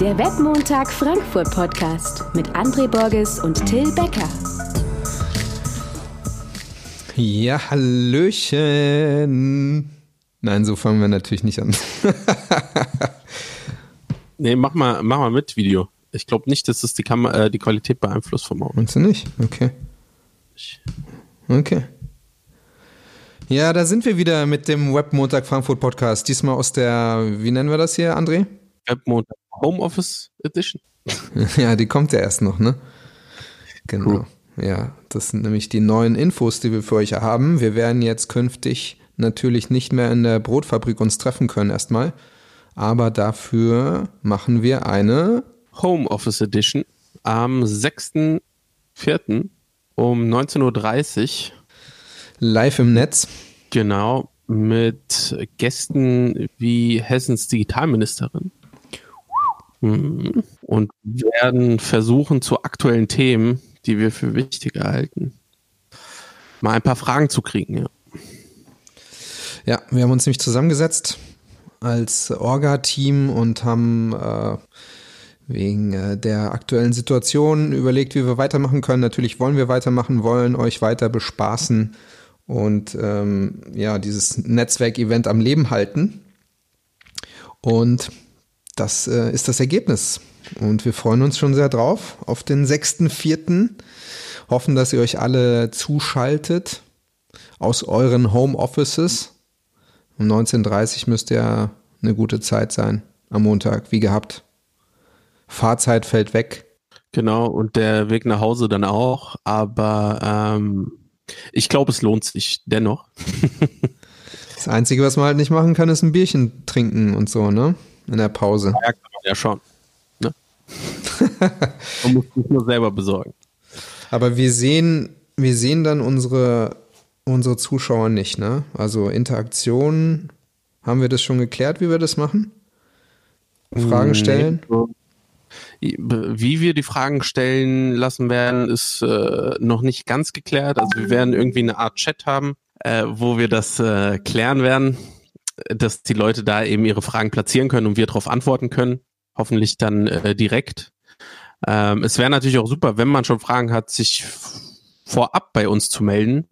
Der Webmontag Frankfurt Podcast mit André Borges und Till Becker. Ja, Hallöchen. Nein, so fangen wir natürlich nicht an. nee, mach mal, mach mal mit Video. Ich glaube nicht, dass es die, Kam äh, die Qualität beeinflusst vom Auto. Meinst du nicht? Okay. Okay. Ja, da sind wir wieder mit dem Webmontag Frankfurt Podcast. Diesmal aus der, wie nennen wir das hier, André? Webmontag Homeoffice Edition. ja, die kommt ja erst noch, ne? Genau. Cool. Ja, das sind nämlich die neuen Infos, die wir für euch haben. Wir werden jetzt künftig natürlich nicht mehr in der Brotfabrik uns treffen können erstmal. Aber dafür machen wir eine Homeoffice Edition am 6.4. um 19.30 Uhr live im Netz. Genau, mit Gästen wie Hessens Digitalministerin. Und werden versuchen, zu aktuellen Themen, die wir für wichtig halten, mal ein paar Fragen zu kriegen. Ja, ja wir haben uns nämlich zusammengesetzt als Orga-Team und haben äh, wegen äh, der aktuellen Situation überlegt, wie wir weitermachen können. Natürlich wollen wir weitermachen, wollen euch weiter bespaßen und ähm, ja, dieses Netzwerkevent am Leben halten. Und das äh, ist das Ergebnis. Und wir freuen uns schon sehr drauf auf den 6.4. Hoffen, dass ihr euch alle zuschaltet aus euren Homeoffices. Um 19.30 müsste ja eine gute Zeit sein am Montag, wie gehabt. Fahrzeit fällt weg. Genau, und der Weg nach Hause dann auch. Aber ähm, ich glaube, es lohnt sich dennoch. das Einzige, was man halt nicht machen kann, ist ein Bierchen trinken und so, ne? In der Pause. Ja, kann man ja schon. Ne? man muss sich nur selber besorgen. Aber wir sehen, wir sehen dann unsere, unsere Zuschauer nicht, ne? Also Interaktion, haben wir das schon geklärt, wie wir das machen? Fragen stellen? Wie wir die Fragen stellen lassen werden, ist äh, noch nicht ganz geklärt. Also wir werden irgendwie eine Art Chat haben, äh, wo wir das äh, klären werden, dass die Leute da eben ihre Fragen platzieren können und wir darauf antworten können. Hoffentlich dann äh, direkt. Ähm, es wäre natürlich auch super, wenn man schon Fragen hat, sich vorab bei uns zu melden.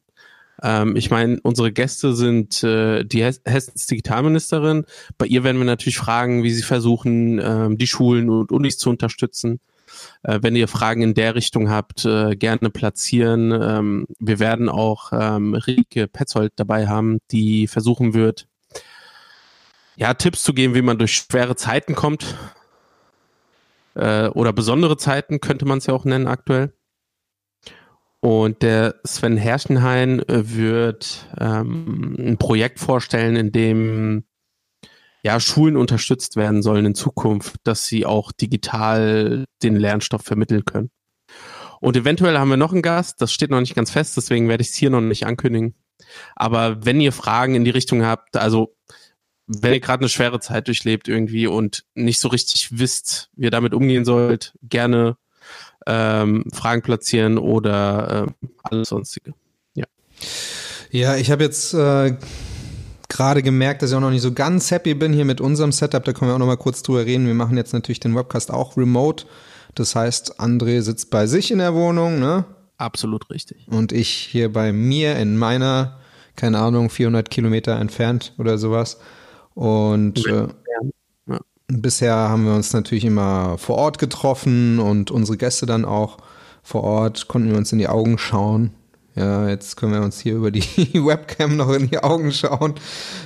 Ähm, ich meine, unsere Gäste sind äh, die Hes Hessens Digitalministerin. Bei ihr werden wir natürlich fragen, wie sie versuchen, ähm, die Schulen und Unis zu unterstützen. Äh, wenn ihr Fragen in der Richtung habt, äh, gerne platzieren. Ähm, wir werden auch ähm, Rike Petzold dabei haben, die versuchen wird, ja, Tipps zu geben, wie man durch schwere Zeiten kommt. Äh, oder besondere Zeiten könnte man es ja auch nennen aktuell. Und der Sven Herrschenhain äh, wird ähm, ein Projekt vorstellen, in dem ja, Schulen unterstützt werden sollen in Zukunft, dass sie auch digital den Lernstoff vermitteln können. Und eventuell haben wir noch einen Gast, das steht noch nicht ganz fest, deswegen werde ich es hier noch nicht ankündigen. Aber wenn ihr Fragen in die Richtung habt, also wenn ihr gerade eine schwere Zeit durchlebt irgendwie und nicht so richtig wisst, wie ihr damit umgehen sollt, gerne ähm, Fragen platzieren oder äh, alles sonstige. Ja. Ja, ich habe jetzt äh, gerade gemerkt, dass ich auch noch nicht so ganz happy bin hier mit unserem Setup. Da können wir auch noch mal kurz drüber reden. Wir machen jetzt natürlich den Webcast auch remote. Das heißt, André sitzt bei sich in der Wohnung, ne? Absolut richtig. Und ich hier bei mir in meiner, keine Ahnung, 400 Kilometer entfernt oder sowas. Und äh, Bisher haben wir uns natürlich immer vor Ort getroffen und unsere Gäste dann auch vor Ort konnten wir uns in die Augen schauen. Ja, jetzt können wir uns hier über die Webcam noch in die Augen schauen.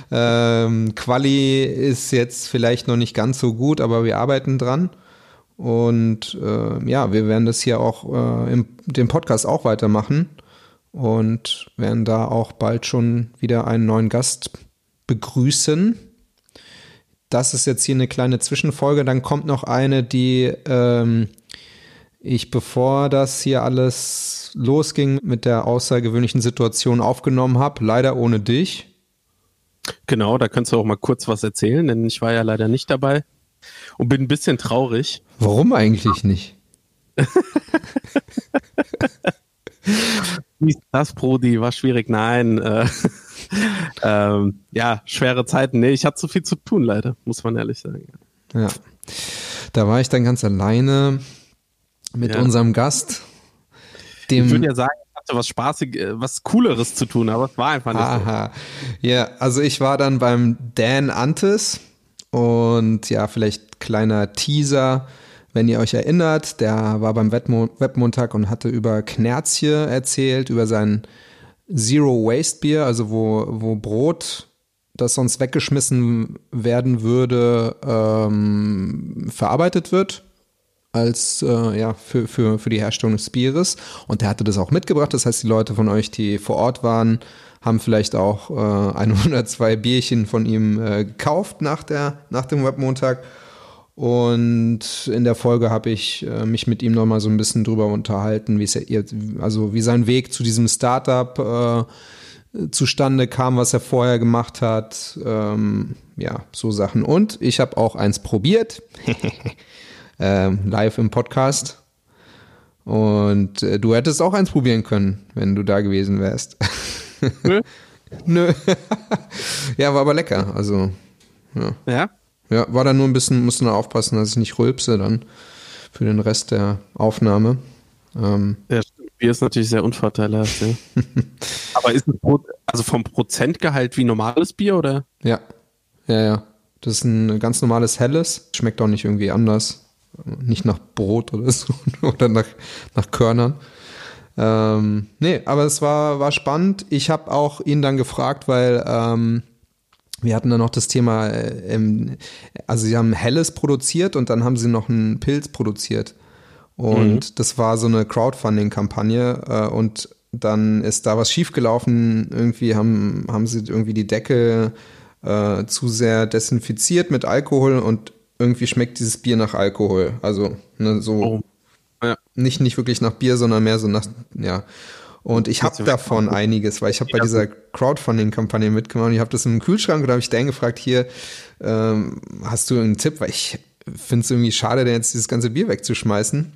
Ähm, Quali ist jetzt vielleicht noch nicht ganz so gut, aber wir arbeiten dran. Und äh, ja, wir werden das hier auch äh, im dem Podcast auch weitermachen und werden da auch bald schon wieder einen neuen Gast begrüßen das ist jetzt hier eine kleine Zwischenfolge. Dann kommt noch eine, die ähm, ich, bevor das hier alles losging, mit der außergewöhnlichen Situation aufgenommen habe. Leider ohne dich. Genau, da kannst du auch mal kurz was erzählen, denn ich war ja leider nicht dabei und bin ein bisschen traurig. Warum eigentlich nicht? das Brody war schwierig. Nein, äh, ähm, ja, schwere Zeiten. Nee, ich hatte zu viel zu tun, leider, muss man ehrlich sagen. Ja. Da war ich dann ganz alleine mit ja. unserem Gast. Dem ich würde ja sagen, ich hatte was Spaßig, äh, was Cooleres zu tun, aber es war einfach nicht Aha. so. Ja, also ich war dann beim Dan Antes und ja, vielleicht kleiner Teaser. Wenn ihr euch erinnert, der war beim Webmontag und hatte über Knerzje erzählt, über sein Zero Waste Bier, also wo, wo Brot, das sonst weggeschmissen werden würde, ähm, verarbeitet wird als äh, ja für, für, für die Herstellung des Bieres. Und der hatte das auch mitgebracht. Das heißt, die Leute von euch, die vor Ort waren, haben vielleicht auch äh, ein oder zwei Bierchen von ihm äh, gekauft nach, der, nach dem Webmontag. Und in der Folge habe ich äh, mich mit ihm nochmal so ein bisschen drüber unterhalten, wie es ja, also wie sein Weg zu diesem Startup äh, zustande kam, was er vorher gemacht hat. Ähm, ja, so Sachen. Und ich habe auch eins probiert. ähm, live im Podcast. Und äh, du hättest auch eins probieren können, wenn du da gewesen wärst. Nö. Nö. ja, war aber lecker. Also, ja. Ja? Ja, war da nur ein bisschen, musste nur aufpassen, dass ich nicht rülpse dann für den Rest der Aufnahme. Ähm, ja, Bier ist natürlich sehr unvorteilhaft, ja. aber ist es also vom Prozentgehalt wie normales Bier oder? Ja. Ja, ja. Das ist ein ganz normales helles. Schmeckt auch nicht irgendwie anders nicht nach Brot oder so oder nach, nach Körnern. Ähm, nee, aber es war, war spannend. Ich habe auch ihn dann gefragt, weil ähm, wir hatten dann noch das Thema, äh, ähm, also sie haben Helles produziert und dann haben sie noch einen Pilz produziert. Und mhm. das war so eine Crowdfunding-Kampagne äh, und dann ist da was schiefgelaufen. Irgendwie haben, haben sie irgendwie die Decke äh, zu sehr desinfiziert mit Alkohol und irgendwie schmeckt dieses Bier nach Alkohol. Also ne, so oh. ja. nicht, nicht wirklich nach Bier, sondern mehr so nach, ja. Und ich habe davon einiges, weil ich habe bei dieser Crowdfunding-Kampagne mitgemacht und ich habe das im Kühlschrank und da habe ich Dan gefragt, hier, ähm, hast du einen Tipp? Weil ich finde es irgendwie schade, denn jetzt dieses ganze Bier wegzuschmeißen.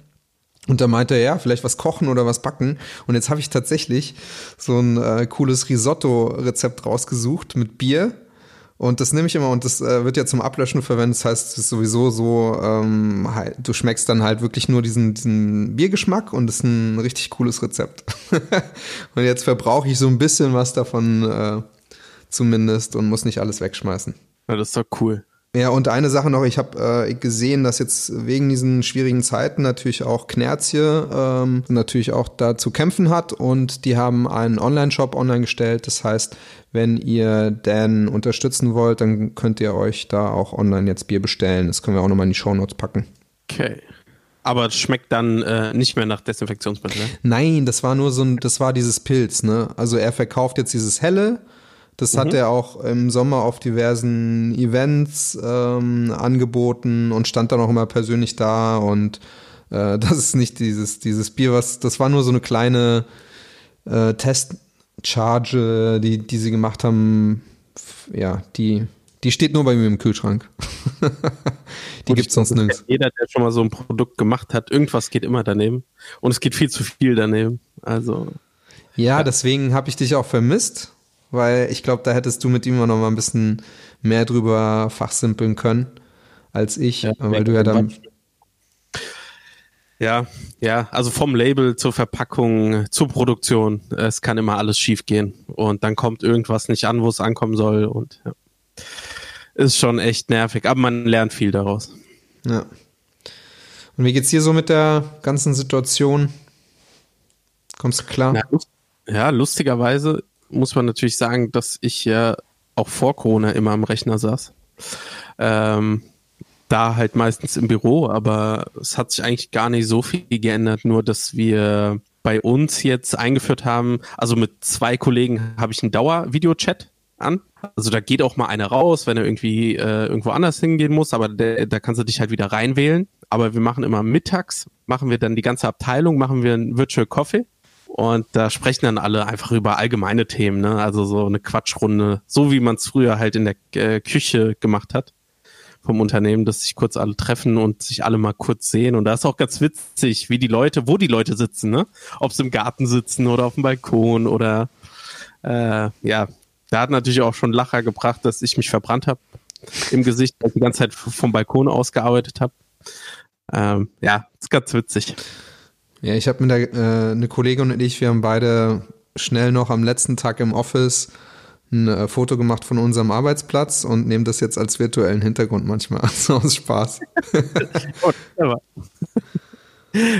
Und da meinte er, ja, vielleicht was kochen oder was backen. Und jetzt habe ich tatsächlich so ein äh, cooles Risotto-Rezept rausgesucht mit Bier und das nehme ich immer und das äh, wird ja zum Ablöschen verwendet. Das heißt, es ist sowieso so, ähm, halt, du schmeckst dann halt wirklich nur diesen, diesen Biergeschmack und das ist ein richtig cooles Rezept. und jetzt verbrauche ich so ein bisschen was davon äh, zumindest und muss nicht alles wegschmeißen. Ja, das ist doch cool. Ja, und eine Sache noch, ich habe äh, gesehen, dass jetzt wegen diesen schwierigen Zeiten natürlich auch Knerzje ähm, natürlich auch da zu kämpfen hat und die haben einen Online-Shop online gestellt. Das heißt, wenn ihr Dan unterstützen wollt, dann könnt ihr euch da auch online jetzt Bier bestellen. Das können wir auch nochmal in die Shownotes packen. Okay. Aber es schmeckt dann äh, nicht mehr nach Desinfektionsmittel, ne? Nein, das war nur so ein, das war dieses Pilz, ne? Also er verkauft jetzt dieses helle das mhm. hat er auch im Sommer auf diversen Events ähm, angeboten und stand dann auch immer persönlich da. Und äh, das ist nicht dieses, dieses Bier, was, das war nur so eine kleine äh, Testcharge, die, die sie gemacht haben. Ja, die, die steht nur bei mir im Kühlschrank. die gibt es sonst nirgends. Jeder, der schon mal so ein Produkt gemacht hat, irgendwas geht immer daneben. Und es geht viel zu viel daneben. Also. Ja, ja. deswegen habe ich dich auch vermisst weil ich glaube, da hättest du mit ihm noch mal ein bisschen mehr drüber fachsimpeln können als ich, ja, weil du ja dann ja, ja, also vom Label zur Verpackung zur Produktion, es kann immer alles schief gehen und dann kommt irgendwas nicht an, wo es ankommen soll und ja. ist schon echt nervig, aber man lernt viel daraus. Ja. Und wie geht's dir so mit der ganzen Situation? Kommst du klar? Ja, ja lustigerweise muss man natürlich sagen, dass ich ja auch vor Corona immer am Rechner saß. Ähm, da halt meistens im Büro, aber es hat sich eigentlich gar nicht so viel geändert, nur dass wir bei uns jetzt eingeführt haben, also mit zwei Kollegen habe ich einen Dauer-Videochat an. Also da geht auch mal einer raus, wenn er irgendwie äh, irgendwo anders hingehen muss, aber der, da kannst du dich halt wieder reinwählen. Aber wir machen immer mittags, machen wir dann die ganze Abteilung, machen wir einen Virtual Coffee und da sprechen dann alle einfach über allgemeine Themen, ne? Also so eine Quatschrunde, so wie man es früher halt in der äh, Küche gemacht hat vom Unternehmen, dass sich kurz alle treffen und sich alle mal kurz sehen. Und da ist auch ganz witzig, wie die Leute, wo die Leute sitzen, ne? Ob sie im Garten sitzen oder auf dem Balkon oder äh, ja, da hat natürlich auch schon Lacher gebracht, dass ich mich verbrannt habe im Gesicht, weil ich die ganze Zeit vom Balkon aus gearbeitet habe. Ähm, ja, ist ganz witzig. Ja, ich habe mit der, äh, eine Kollegin und ich, wir haben beide schnell noch am letzten Tag im Office ein äh, Foto gemacht von unserem Arbeitsplatz und nehmen das jetzt als virtuellen Hintergrund manchmal. So aus Spaß.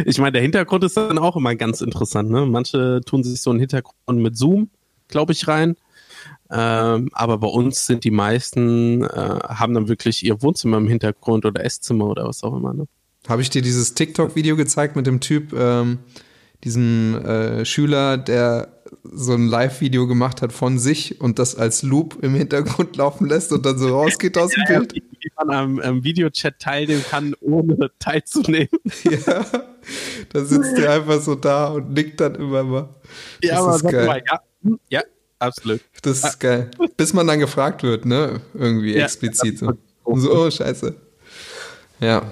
ich meine, der Hintergrund ist dann auch immer ganz interessant. Ne? Manche tun sich so einen Hintergrund mit Zoom, glaube ich, rein. Ähm, aber bei uns sind die meisten, äh, haben dann wirklich ihr Wohnzimmer im Hintergrund oder Esszimmer oder was auch immer. Ne? Habe ich dir dieses TikTok-Video gezeigt mit dem Typ, ähm, diesem äh, Schüler, der so ein Live-Video gemacht hat von sich und das als Loop im Hintergrund laufen lässt und dann so rausgeht aus dem Bild. Wie, man am, am Videochat teilnehmen kann, ohne teilzunehmen. Ja, da sitzt er einfach so da und nickt dann immer mal. Das ja, aber ist geil. Mal, ja, hm, ja, absolut. Das ist geil. Bis man dann gefragt wird, ne? Irgendwie ja, explizit. So. so, oh, scheiße. Ja.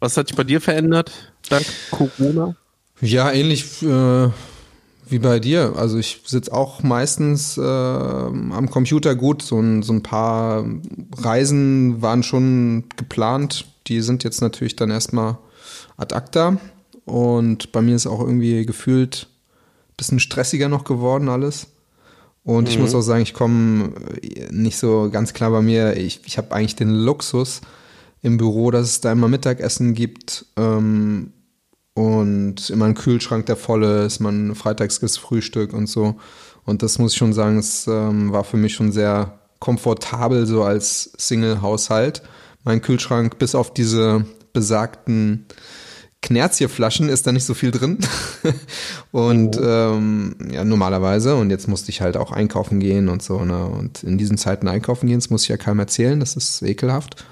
Was hat sich bei dir verändert dank Corona? Ja, ähnlich äh, wie bei dir. Also ich sitze auch meistens äh, am Computer gut. So ein, so ein paar Reisen waren schon geplant. Die sind jetzt natürlich dann erstmal ad acta. Und bei mir ist auch irgendwie gefühlt ein bisschen stressiger noch geworden alles. Und mhm. ich muss auch sagen, ich komme nicht so ganz klar bei mir. Ich, ich habe eigentlich den Luxus im Büro, dass es da immer Mittagessen gibt. Ähm, und immer ein Kühlschrank, der voll ist, man freitags gibt's Frühstück und so. Und das muss ich schon sagen, es ähm, war für mich schon sehr komfortabel, so als Single-Haushalt. Mein Kühlschrank, bis auf diese besagten Knerzierflaschen, ist da nicht so viel drin. und oh. ähm, ja, normalerweise. Und jetzt musste ich halt auch einkaufen gehen und so. Ne? Und in diesen Zeiten einkaufen gehen, das muss ich ja keinem erzählen, das ist ekelhaft.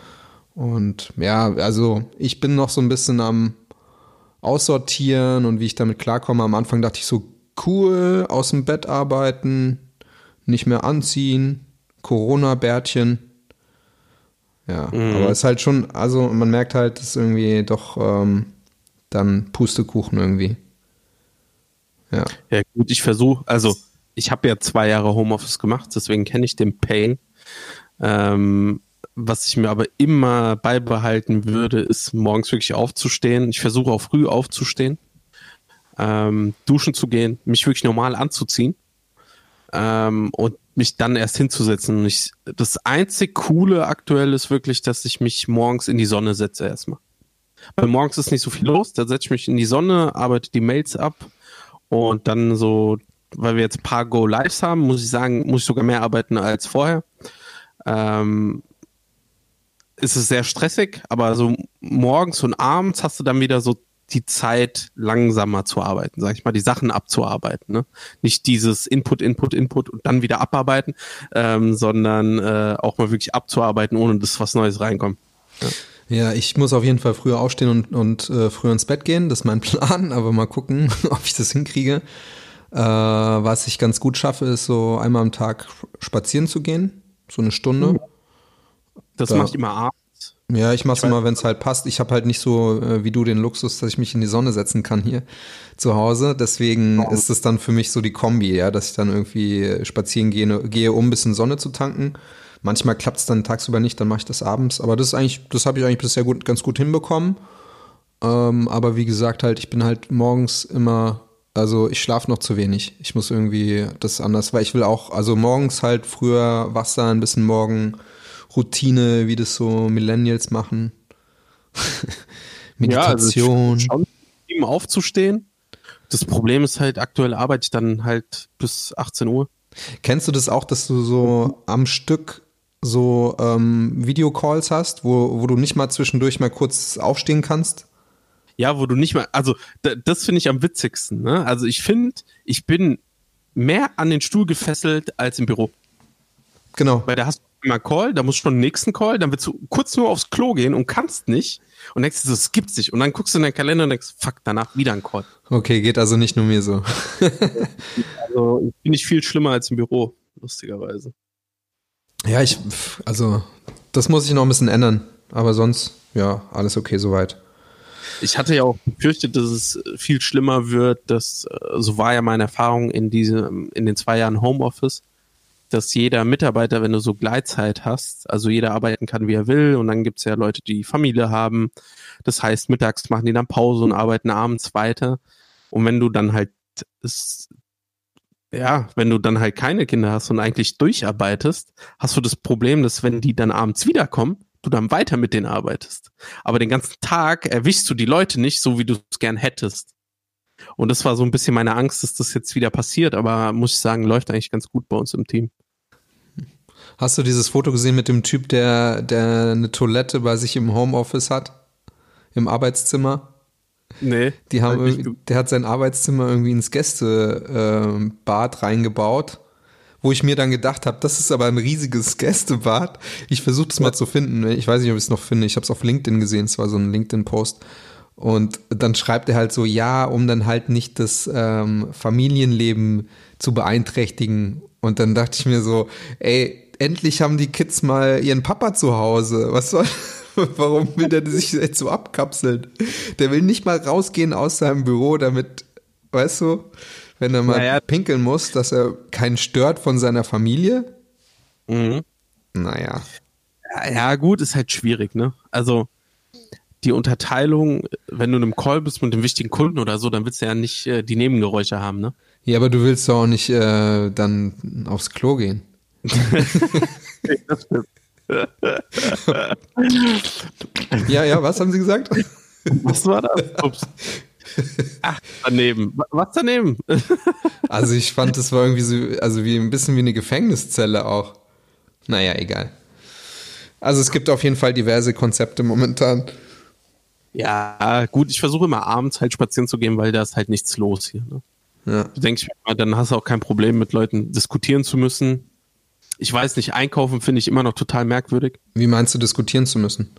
Und ja, also ich bin noch so ein bisschen am aussortieren und wie ich damit klarkomme. Am Anfang dachte ich so, cool, aus dem Bett arbeiten, nicht mehr anziehen, Corona-Bärtchen. Ja, mhm. aber es ist halt schon, also man merkt halt, es ist irgendwie doch ähm, dann Pustekuchen irgendwie. Ja. Ja, gut, ich versuche, also ich habe ja zwei Jahre Homeoffice gemacht, deswegen kenne ich den Pain. Ähm, was ich mir aber immer beibehalten würde, ist morgens wirklich aufzustehen. Ich versuche auch früh aufzustehen, ähm, duschen zu gehen, mich wirklich normal anzuziehen ähm, und mich dann erst hinzusetzen. Ich, das einzig Coole aktuell ist wirklich, dass ich mich morgens in die Sonne setze erstmal. Weil morgens ist nicht so viel los, da setze ich mich in die Sonne, arbeite die Mails ab und dann so, weil wir jetzt ein paar Go-Lives haben, muss ich sagen, muss ich sogar mehr arbeiten als vorher. Ähm, ist es sehr stressig, aber so morgens und abends hast du dann wieder so die Zeit, langsamer zu arbeiten, sag ich mal, die Sachen abzuarbeiten. Ne? Nicht dieses Input, Input, Input und dann wieder abarbeiten, ähm, sondern äh, auch mal wirklich abzuarbeiten, ohne dass was Neues reinkommt. Ja. Ja, ich muss auf jeden Fall früher aufstehen und, und äh, früher ins Bett gehen. Das ist mein Plan, aber mal gucken, ob ich das hinkriege. Äh, was ich ganz gut schaffe, ist so einmal am Tag spazieren zu gehen, so eine Stunde. Das da, mache ich immer abends. Ja, ich mache es immer, wenn es halt passt. Ich habe halt nicht so äh, wie du den Luxus, dass ich mich in die Sonne setzen kann hier zu Hause. Deswegen oh. ist es dann für mich so die Kombi, ja, dass ich dann irgendwie spazieren gehe, gehe um ein bisschen Sonne zu tanken. Manchmal klappt es dann tagsüber nicht, dann mache ich das abends. Aber das ist eigentlich, das habe ich eigentlich bisher gut, ganz gut hinbekommen. Ähm, aber wie gesagt, halt, ich bin halt morgens immer, also ich schlafe noch zu wenig. Ich muss irgendwie das anders, weil ich will auch, also morgens halt früher wach sein, ein bisschen morgen Routine, wie das so Millennials machen. Meditation. Ja, also ihm aufzustehen. Das Problem ist halt, aktuell arbeite ich dann halt bis 18 Uhr. Kennst du das auch, dass du so am Stück so ähm, Videocalls hast, wo, wo du nicht mal zwischendurch mal kurz aufstehen kannst? Ja, wo du nicht mal, also das finde ich am witzigsten. Ne? Also ich finde, ich bin mehr an den Stuhl gefesselt als im Büro. Genau. Weil da hast du immer Call, da musst du schon den nächsten Call, dann willst du kurz nur aufs Klo gehen und kannst nicht. Und denkst du, das gibt's nicht. Und dann guckst du in deinen Kalender und denkst, fuck, danach wieder ein Call. Okay, geht also nicht nur mir so. also, ich bin nicht viel schlimmer als im Büro, lustigerweise. Ja, ich, also, das muss ich noch ein bisschen ändern. Aber sonst, ja, alles okay soweit. Ich hatte ja auch befürchtet, dass es viel schlimmer wird. Das, äh, so war ja meine Erfahrung in diesem, in den zwei Jahren Homeoffice dass jeder Mitarbeiter, wenn du so Gleitzeit hast, also jeder arbeiten kann, wie er will, und dann gibt's ja Leute, die Familie haben. Das heißt, mittags machen die dann Pause und arbeiten abends weiter. Und wenn du dann halt, ist, ja, wenn du dann halt keine Kinder hast und eigentlich durcharbeitest, hast du das Problem, dass wenn die dann abends wiederkommen, du dann weiter mit denen arbeitest. Aber den ganzen Tag erwischst du die Leute nicht so, wie du es gern hättest. Und das war so ein bisschen meine Angst, dass das jetzt wieder passiert, aber muss ich sagen, läuft eigentlich ganz gut bei uns im Team. Hast du dieses Foto gesehen mit dem Typ, der, der eine Toilette bei sich im Homeoffice hat? Im Arbeitszimmer? Nee. Die haben der hat sein Arbeitszimmer irgendwie ins Gästebad äh, reingebaut, wo ich mir dann gedacht habe, das ist aber ein riesiges Gästebad. Ich versuche es mal zu finden. Ich weiß nicht, ob ich es noch finde. Ich habe es auf LinkedIn gesehen. Es war so ein LinkedIn-Post. Und dann schreibt er halt so, ja, um dann halt nicht das ähm, Familienleben zu beeinträchtigen. Und dann dachte ich mir so, ey, endlich haben die Kids mal ihren Papa zu Hause. Was soll, warum will der sich jetzt so abkapseln? Der will nicht mal rausgehen aus seinem Büro, damit, weißt du, wenn er mal naja. pinkeln muss, dass er keinen stört von seiner Familie. Mhm. Naja. Ja, gut, ist halt schwierig, ne? Also, die Unterteilung, wenn du in einem Call bist mit einem wichtigen Kunden oder so, dann willst du ja nicht äh, die Nebengeräusche haben, ne? Ja, aber du willst doch auch nicht äh, dann aufs Klo gehen. Ja, ja, was haben Sie gesagt? Was war das? Ups. Ach, daneben. Was daneben? also ich fand, das war irgendwie so, also wie ein bisschen wie eine Gefängniszelle auch. Naja, egal. Also es gibt auf jeden Fall diverse Konzepte momentan. Ja, gut, ich versuche immer abends halt spazieren zu gehen, weil da ist halt nichts los hier. Ne? Ja. Du denkst, dann hast du auch kein Problem mit Leuten diskutieren zu müssen. Ich weiß nicht, einkaufen finde ich immer noch total merkwürdig. Wie meinst du diskutieren zu müssen?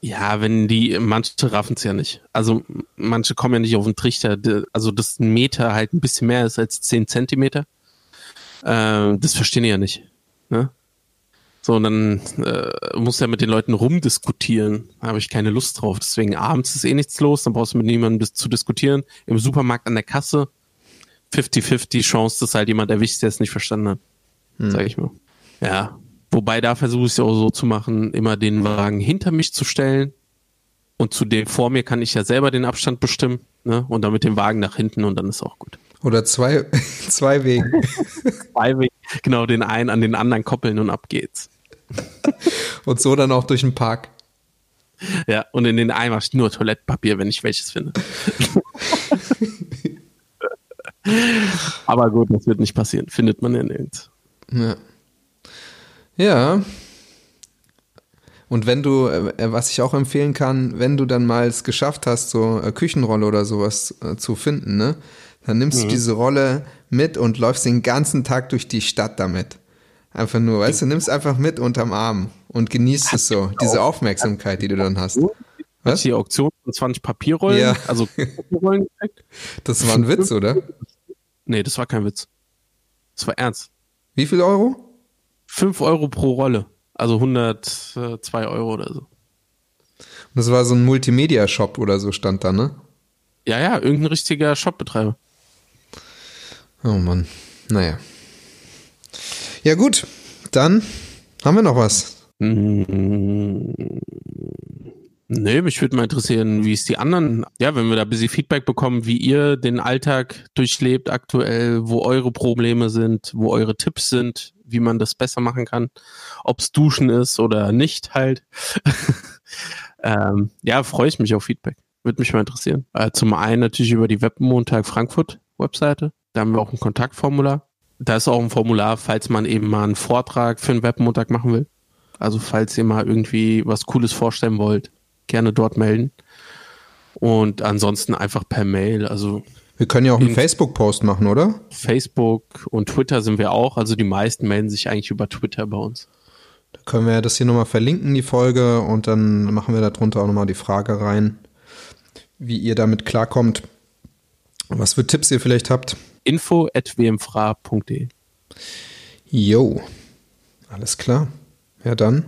Ja, wenn die, manche raffen es ja nicht. Also manche kommen ja nicht auf den Trichter, also dass ein Meter halt ein bisschen mehr ist als zehn Zentimeter. Äh, das verstehen die ja nicht. Ne? So, und dann äh, muss er mit den Leuten rumdiskutieren. Da habe ich keine Lust drauf. Deswegen abends ist eh nichts los, dann brauchst du mit niemandem zu diskutieren. Im Supermarkt an der Kasse 50-50 Chance, dass halt jemand erwischt, der es nicht verstanden hat. Hm. Sag ich mal. Ja. Wobei da versuche ich es auch so zu machen, immer den Wagen hinter mich zu stellen. Und zu dem vor mir kann ich ja selber den Abstand bestimmen. Ne? Und dann mit dem Wagen nach hinten und dann ist auch gut. Oder zwei, zwei Wegen. zwei Wegen. Genau, den einen an den anderen koppeln und ab geht's. Und so dann auch durch den Park. Ja, und in den Eimer nur Toilettenpapier, wenn ich welches finde. Aber gut, das wird nicht passieren. Findet man ja nirgends. Ja. Ja. Und wenn du, äh, was ich auch empfehlen kann, wenn du dann mal es geschafft hast, so eine Küchenrolle oder sowas äh, zu finden, ne, dann nimmst mhm. du diese Rolle mit und läufst den ganzen Tag durch die Stadt damit. Einfach nur, weißt du, nimmst einfach mit unterm Arm und genießt es so, diese Aufmerksamkeit, die du dann hast. Was? Die Auktion von 20 Papierrollen, ja. also Papierrollen Das war ein Witz, oder? Nee, das war kein Witz. Das war ernst. Wie viel Euro? 5 Euro pro Rolle. Also 102 Euro oder so. Und das war so ein Multimedia-Shop oder so stand da, ne? Ja, ja, irgendein richtiger Shopbetreiber. Oh Mann. Naja. Ja, gut. Dann haben wir noch was. Nee, mich würde mal interessieren, wie es die anderen, ja, wenn wir da ein bisschen Feedback bekommen, wie ihr den Alltag durchlebt aktuell, wo eure Probleme sind, wo eure Tipps sind, wie man das besser machen kann, ob es Duschen ist oder nicht halt. ähm, ja, freue ich mich auf Feedback. Würde mich mal interessieren. Äh, zum einen natürlich über die Webmontag Frankfurt Webseite. Da haben wir auch ein Kontaktformular da ist auch ein Formular, falls man eben mal einen Vortrag für einen Webmontag machen will. Also falls ihr mal irgendwie was Cooles vorstellen wollt, gerne dort melden. Und ansonsten einfach per Mail. Also wir können ja auch einen Facebook-Post machen, oder? Facebook und Twitter sind wir auch. Also die meisten melden sich eigentlich über Twitter bei uns. Da können wir das hier nochmal verlinken, die Folge, und dann machen wir darunter auch nochmal die Frage rein, wie ihr damit klarkommt, was für Tipps ihr vielleicht habt info.wmfra.de. Jo, alles klar. Ja, dann.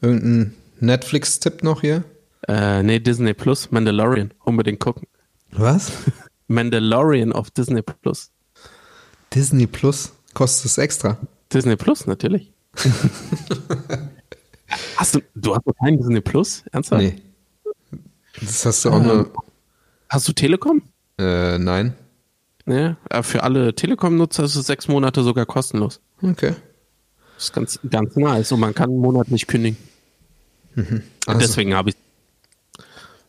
Irgendein Netflix-Tipp noch hier? Äh, nee, Disney Plus, Mandalorian. Unbedingt gucken. Was? Mandalorian auf Disney Plus. Disney Plus? Kostet es extra? Disney Plus, natürlich. hast du, du hast noch keinen Disney Plus? Ernsthaft? Nee. Das hast du auch nur. Hast du Telekom? Äh, nein. Ja, für alle Telekom-Nutzer ist es sechs Monate sogar kostenlos. Okay. Das ist ganz, ganz nice und man kann einen Monat nicht kündigen. Mhm. Also, deswegen habe ich.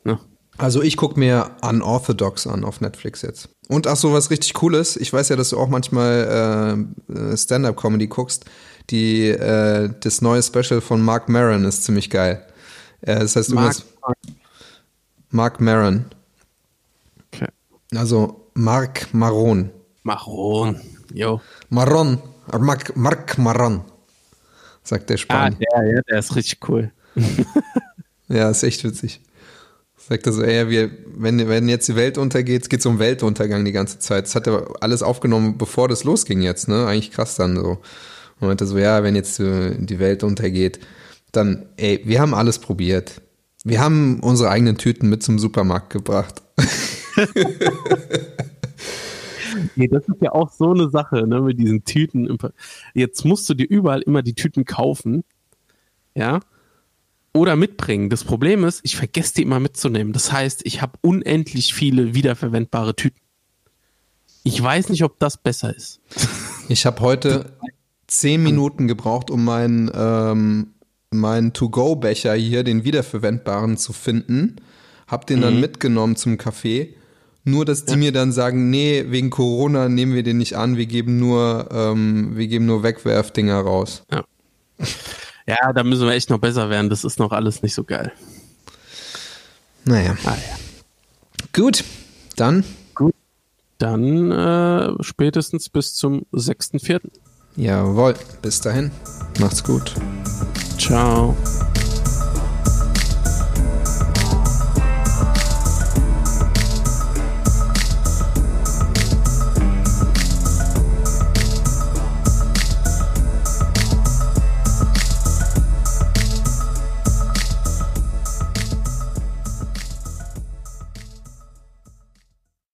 Ne? Also ich gucke mir Unorthodox an auf Netflix jetzt. Und ach so, was richtig cool ist, ich weiß ja, dass du auch manchmal äh, äh, Stand-up-Comedy guckst. Die, äh, das neue Special von Mark Maron ist ziemlich geil. Äh, das heißt Mark, Mark Maron. Okay. Also Mark Maron. Maron, jo. Maron, Mark, Mark Maron, sagt der Spanier. Ah, der, ja, der ist richtig cool. ja, ist echt witzig. Sagt er so, ey, wir, wenn, wenn jetzt die Welt untergeht, es geht um Weltuntergang die ganze Zeit. Das hat er alles aufgenommen, bevor das losging jetzt, ne? Eigentlich krass dann so. Und meinte so, ja, wenn jetzt äh, die Welt untergeht, dann, ey, wir haben alles probiert. Wir haben unsere eigenen Tüten mit zum Supermarkt gebracht. nee, das ist ja auch so eine Sache, ne, mit diesen Tüten. Jetzt musst du dir überall immer die Tüten kaufen. Ja, oder mitbringen. Das Problem ist, ich vergesse die immer mitzunehmen. Das heißt, ich habe unendlich viele wiederverwendbare Tüten. Ich weiß nicht, ob das besser ist. Ich habe heute zehn Minuten gebraucht, um meinen ähm, meinen To-Go-Becher hier, den wiederverwendbaren, zu finden. Hab den dann mhm. mitgenommen zum Café. Nur, dass die ja. mir dann sagen, nee, wegen Corona nehmen wir den nicht an, wir geben nur, ähm, wir geben nur Wegwerfdinger raus. Ja. Ja, da müssen wir echt noch besser werden. Das ist noch alles nicht so geil. Naja. Ah, ja. Gut, dann. Gut. Dann äh, spätestens bis zum 6.4. Jawohl, bis dahin. Macht's gut. Ciao.